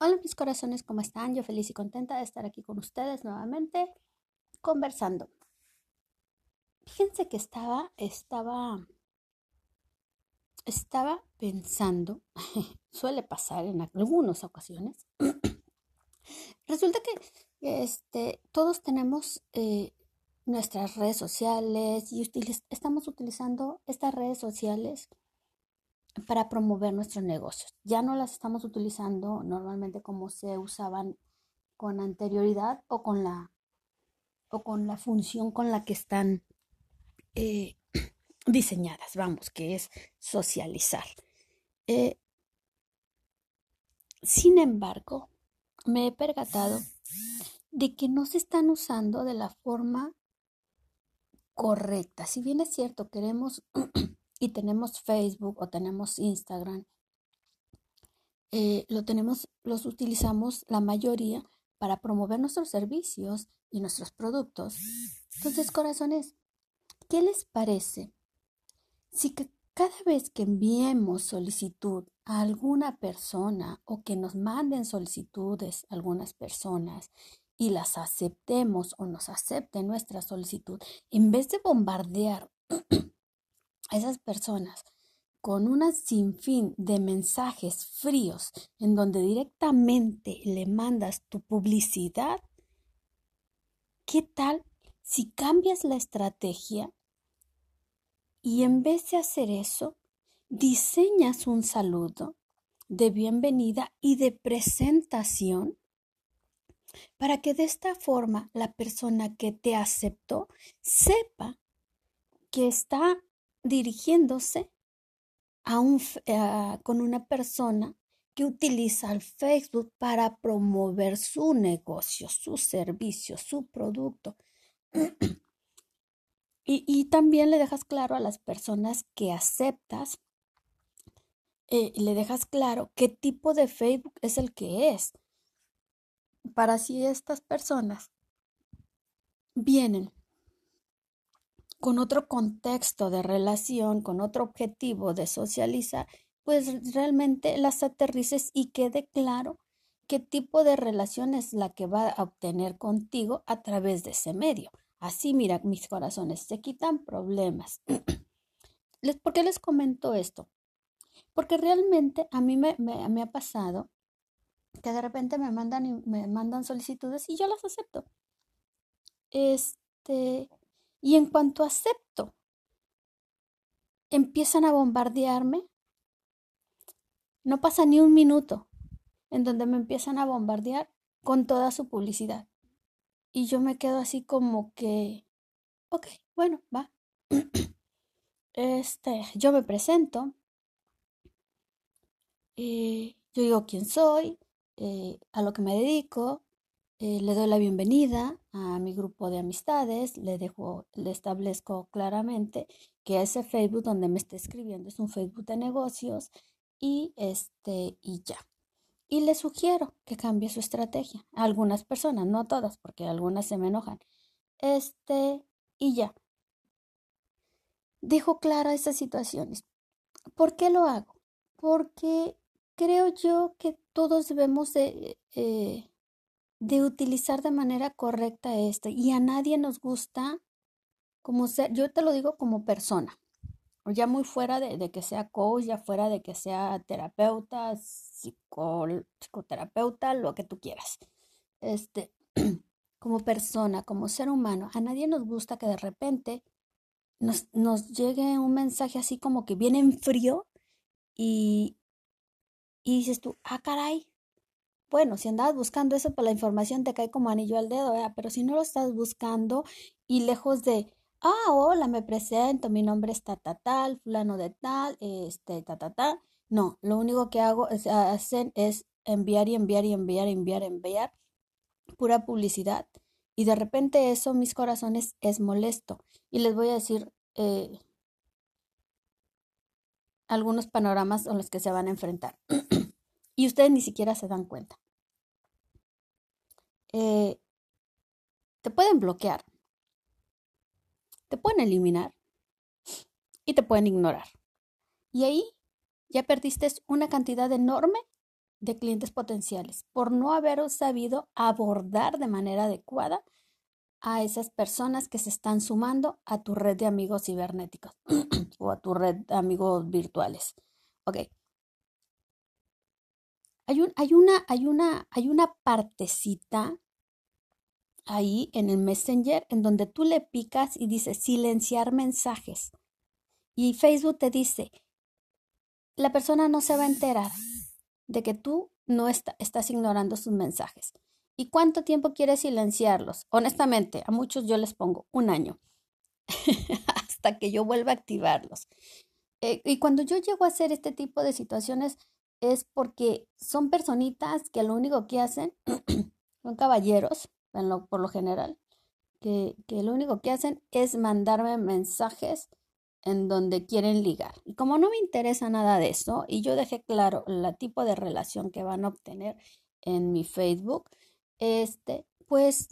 Hola mis corazones, ¿cómo están? Yo feliz y contenta de estar aquí con ustedes nuevamente conversando. Fíjense que estaba, estaba, estaba pensando, suele pasar en algunas ocasiones. Resulta que este, todos tenemos eh, nuestras redes sociales y estamos utilizando estas redes sociales para promover nuestros negocios. Ya no las estamos utilizando normalmente como se usaban con anterioridad o con la, o con la función con la que están eh, diseñadas, vamos, que es socializar. Eh, sin embargo, me he percatado de que no se están usando de la forma correcta. Si bien es cierto, queremos y tenemos Facebook o tenemos Instagram, eh, lo tenemos, los utilizamos la mayoría para promover nuestros servicios y nuestros productos. Entonces, corazones, ¿qué les parece si cada vez que enviemos solicitud a alguna persona o que nos manden solicitudes a algunas personas y las aceptemos o nos acepten nuestra solicitud, en vez de bombardear esas personas con una sinfín de mensajes fríos en donde directamente le mandas tu publicidad, ¿qué tal si cambias la estrategia y en vez de hacer eso, diseñas un saludo de bienvenida y de presentación para que de esta forma la persona que te aceptó sepa que está dirigiéndose a un, con una persona que utiliza el Facebook para promover su negocio, su servicio, su producto. y, también le dejas claro a las personas que aceptas, eh, le dejas claro qué tipo de Facebook es el que es. Para si estas personas vienen con otro contexto de relación, con otro objetivo de socializar, pues realmente las aterrices y quede claro qué tipo de relación es la que va a obtener contigo a través de ese medio. Así, mira, mis corazones, se quitan problemas. ¿Por qué les comento esto? Porque realmente a mí me, me, ha pasado que de repente me mandan, me mandan solicitudes y yo las acepto. Este, y en cuanto acepto, empiezan a bombardearme. No pasa ni un minuto en donde me empiezan a bombardear con toda su publicidad. Y yo me quedo así como que, ok, bueno, va. Este, yo me presento. Eh, yo digo quién soy, eh, a lo que me dedico, eh, le doy la bienvenida a mi grupo de amistades, le dejo, le establezco claramente que ese Facebook donde me está escribiendo es un Facebook de negocios y este y ya. Y le sugiero que cambie su estrategia. A algunas personas, no a todas, porque algunas se me enojan. Este y ya. Dejo clara esas situaciones. ¿Por qué lo hago? Porque creo yo que todos debemos de eh, de utilizar de manera correcta esto. Y a nadie nos gusta como ser, yo te lo digo como persona, ya muy fuera de, que sea coach, ya fuera de que sea terapeuta, psicoterapeuta, lo que tú quieras. Este, como persona, como ser humano, a nadie nos gusta que de repente nos, nos llegue un mensaje así como que viene en frío y, y dices tú, ah, caray, bueno, si andabas buscando eso, pues la información te cae como anillo al dedo, pero si no lo estás buscando y lejos de, ah, hola, me presento, mi nombre es tal, fulano de tal, este, ta, no, lo único que hago es, hacen es enviar y enviar y enviar, enviar, enviar, pura publicidad. Y de repente eso, mis corazones, es molesto. Y les voy a decir eh, algunos panoramas con los que se van a enfrentar. y ustedes ni siquiera se dan cuenta. Eh, te pueden bloquear, te pueden eliminar y te pueden ignorar. Y ahí ya perdiste una cantidad enorme de clientes potenciales por no haber sabido abordar de manera adecuada a esas personas que se están sumando a tu red de amigos cibernéticos o a tu red de amigos virtuales. Ok. Hay, un, hay, una, hay, una, hay una partecita ahí en el Messenger en donde tú le picas y dice silenciar mensajes. Y Facebook te dice, la persona no se va a enterar de que tú no estás ignorando sus mensajes. ¿Y cuánto tiempo quieres silenciarlos? Honestamente, a muchos yo les pongo un año hasta que yo vuelva a activarlos. Eh, y cuando yo llego a hacer este tipo de situaciones es porque son personitas que lo único que hacen, son caballeros, por lo general, que, que lo único que hacen es mandarme mensajes en donde quieren ligar. Y como no me interesa nada de eso, y yo dejé claro el tipo de relación que van a obtener en mi Facebook, este, pues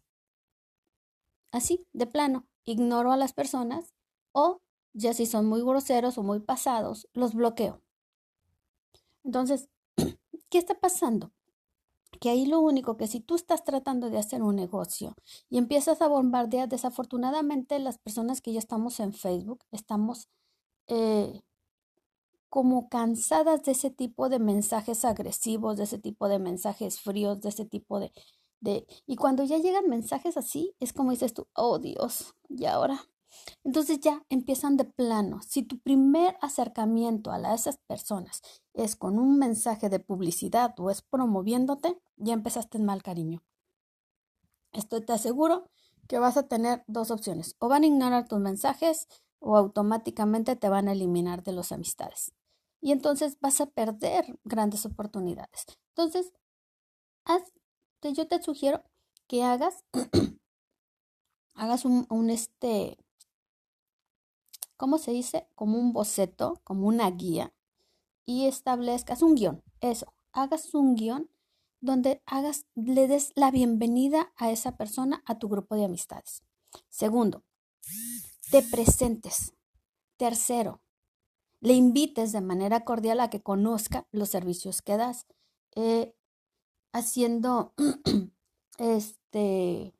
así, de plano, ignoro a las personas o ya si son muy groseros o muy pasados, los bloqueo. Entonces, ¿qué está pasando? Que ahí lo único que si tú estás tratando de hacer un negocio y empiezas a bombardear, desafortunadamente las personas que ya estamos en Facebook, estamos eh, como cansadas de ese tipo de mensajes agresivos, de ese tipo de mensajes fríos, de ese tipo de, y cuando ya llegan mensajes así, es como dices tú, oh Dios, y ahora. Entonces ya empiezan de plano. Si tu primer acercamiento a, esas personas es con un mensaje de publicidad o es promoviéndote, ya empezaste en mal cariño. Esto te aseguro que vas a tener dos opciones. O van a ignorar tus mensajes o automáticamente te van a eliminar de las amistades. Y entonces vas a perder grandes oportunidades. Entonces, haz yo te sugiero que hagas, hagas un, un, este, ¿cómo se dice? Como un boceto, como una guía y establezcas un guion, eso, hagas un guion donde hagas, le des la bienvenida a esa persona a tu grupo de amistades. Segundo, te presentes. Tercero, le invites de manera cordial a que conozca los servicios que das. Eh, haciendo este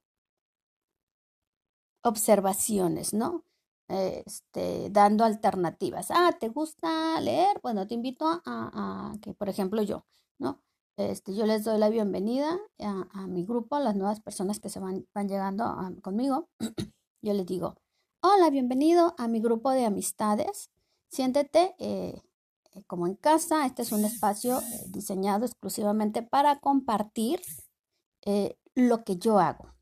observaciones, ¿no? Este, dando alternativas. Ah, ¿te gusta leer? Bueno, te invito a, que, por ejemplo, yo, ¿no? Este, yo les doy la bienvenida a, mi grupo, a las nuevas personas que se van, van llegando conmigo. yo les digo, hola, bienvenido a mi grupo de amistades. Siéntete, eh, eh, como en casa. Este es un espacio eh, diseñado exclusivamente para compartir lo que yo hago.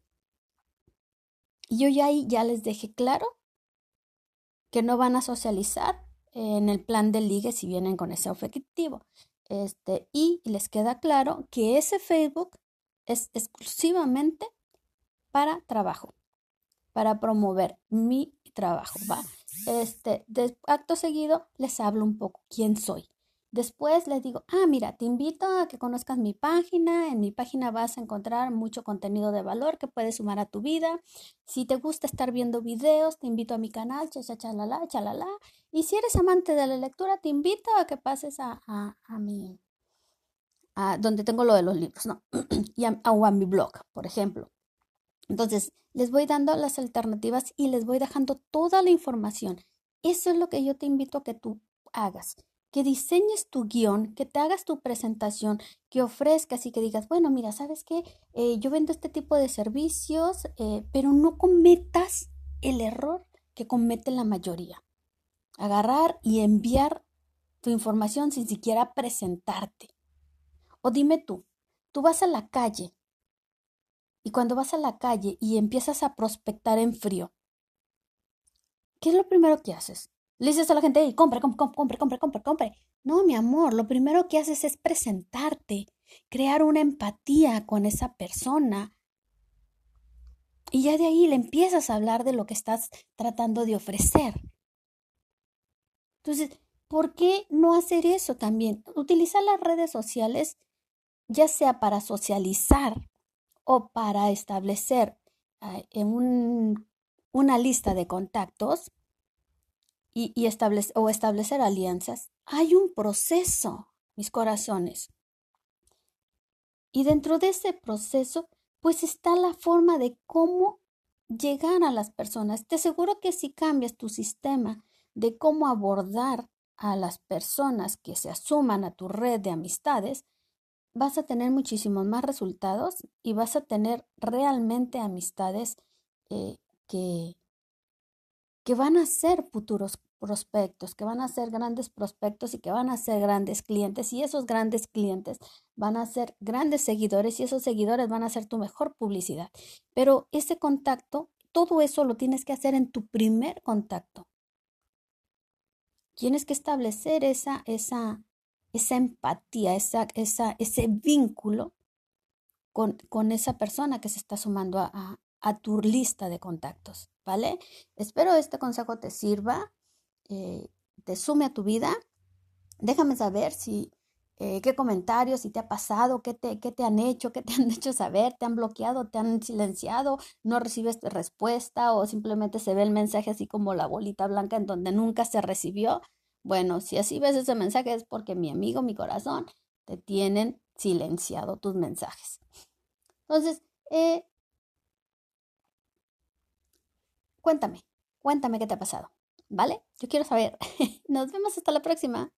Y yo ya ahí ya les dejé claro que no van a socializar en el plan de ligue si vienen con ese objetivo. Este, y les queda claro que ese Facebook es exclusivamente para trabajo, para promover mi trabajo, ¿va? Este, de acto seguido les hablo un poco quién soy. Después les digo, ah, mira, te invito a que conozcas mi página. En mi página vas a encontrar mucho contenido de valor que puedes sumar a tu vida. Si te gusta estar viendo videos, te invito a mi canal, cha, cha, chalala, chalala. Y si eres amante de la lectura, te invito a que pases a, a, a mi, a donde tengo lo de los libros, ¿no? y a, a mi blog, por ejemplo. Entonces, les voy dando las alternativas y les voy dejando toda la información. Eso es lo que yo te invito a que tú hagas, que diseñes tu guion, que te hagas tu presentación, que ofrezcas y que digas, bueno, mira, ¿sabes qué? Eh, yo vendo este tipo de servicios, eh, pero no cometas el error que comete la mayoría. Agarrar y enviar tu información sin siquiera presentarte. O dime tú, tú vas a la calle y cuando vas a la calle y empiezas a prospectar en frío, ¿qué es lo primero que haces? Le dices a la gente, hey, compre, compre, compre, compre, compre. No, mi amor, lo primero que haces es presentarte, crear una empatía con esa persona. Y ya de ahí le empiezas a hablar de lo que estás tratando de ofrecer. Entonces, ¿por qué no hacer eso también? Utilizar las redes sociales, ya sea para socializar o para establecer en una lista de contactos y, o establecer alianzas, hay un proceso, mis corazones. Y dentro de ese proceso, pues está la forma de cómo llegar a las personas. Te aseguro que si cambias tu sistema de cómo abordar a las personas que se asuman a tu red de amistades, vas a tener muchísimos más resultados y vas a tener realmente amistades eh, que, que van a ser futuros prospectos, que van a ser grandes prospectos y que van a ser grandes clientes y esos grandes clientes van a ser grandes seguidores y esos seguidores van a ser tu mejor publicidad. Pero ese contacto, todo eso lo tienes que hacer en tu primer contacto. Tienes que establecer esa, esa, esa empatía, esa, esa, ese vínculo con, con, esa persona que se está sumando a, a tu lista de contactos, ¿vale? Espero este consejo te sirva. Eh, te sume a tu vida. Déjame saber si eh, qué comentarios, si te ha pasado, qué te, qué te han hecho, qué te han hecho saber, te han bloqueado, te han silenciado, no recibes respuesta o simplemente se ve el mensaje así como la bolita blanca en donde nunca se recibió. Bueno, si así ves ese mensaje es porque mi amigo, mi corazón, te tienen silenciado tus mensajes. Entonces, eh, cuéntame, cuéntame qué te ha pasado. ¿Vale? Yo quiero saber. Nos vemos hasta la próxima.